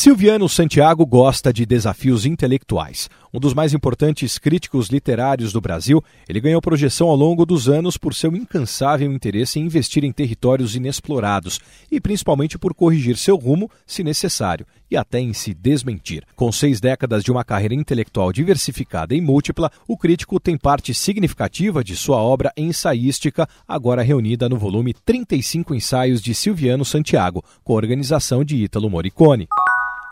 Silviano Santiago gosta de desafios intelectuais. Um dos mais importantes críticos literários do Brasil, ele ganhou projeção ao longo dos anos por seu incansável interesse em investir em territórios inexplorados e principalmente por corrigir seu rumo, se necessário, e até em se desmentir. Com seis décadas de uma carreira intelectual diversificada e múltipla, o crítico tem parte significativa de sua obra ensaística, agora reunida no volume 35 Ensaios de Silviano Santiago, com organização de Ítalo Morricone.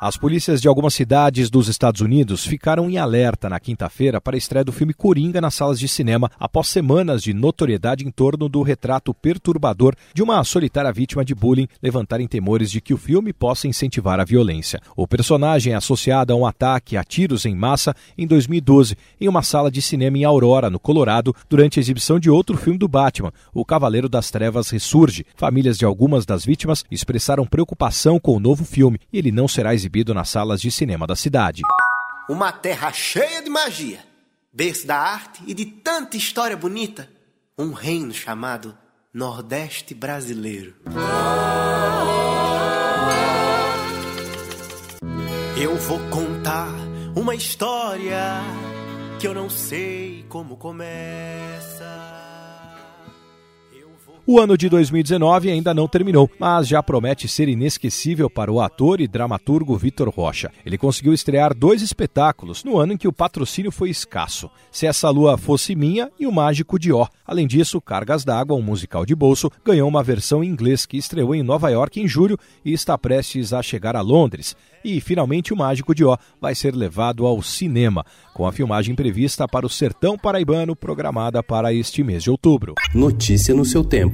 As polícias de algumas cidades dos Estados Unidos ficaram em alerta na quinta-feira para a estreia do filme Coringa nas salas de cinema, após semanas de notoriedade em torno do retrato perturbador de uma solitária vítima de bullying levantarem temores de que o filme possa incentivar a violência. O personagem é associado a um ataque a tiros em massa em 2012 em uma sala de cinema em Aurora, no Colorado, durante a exibição de outro filme do Batman, O Cavaleiro das Trevas Ressurge. Famílias de algumas das vítimas expressaram preocupação com o novo filme e ele não será exibido exibido nas salas de cinema da cidade. Uma terra cheia de magia, berço da arte e de tanta história bonita. Um reino chamado Nordeste Brasileiro. Eu vou contar uma história que eu não sei como começa. O ano de 2019 ainda não terminou, mas já promete ser inesquecível para o ator e dramaturgo Vitor Rocha. Ele conseguiu estrear dois espetáculos no ano em que o patrocínio foi escasso: Se Essa Lua Fosse Minha e O Mágico de Ó. Além disso, Cargas d'Água, um musical de bolso, ganhou uma versão em inglês que estreou em Nova York em julho e está prestes a chegar a Londres. E, finalmente, O Mágico de Ó vai ser levado ao cinema, com a filmagem prevista para o Sertão Paraibano, programada para este mês de outubro. Notícia no seu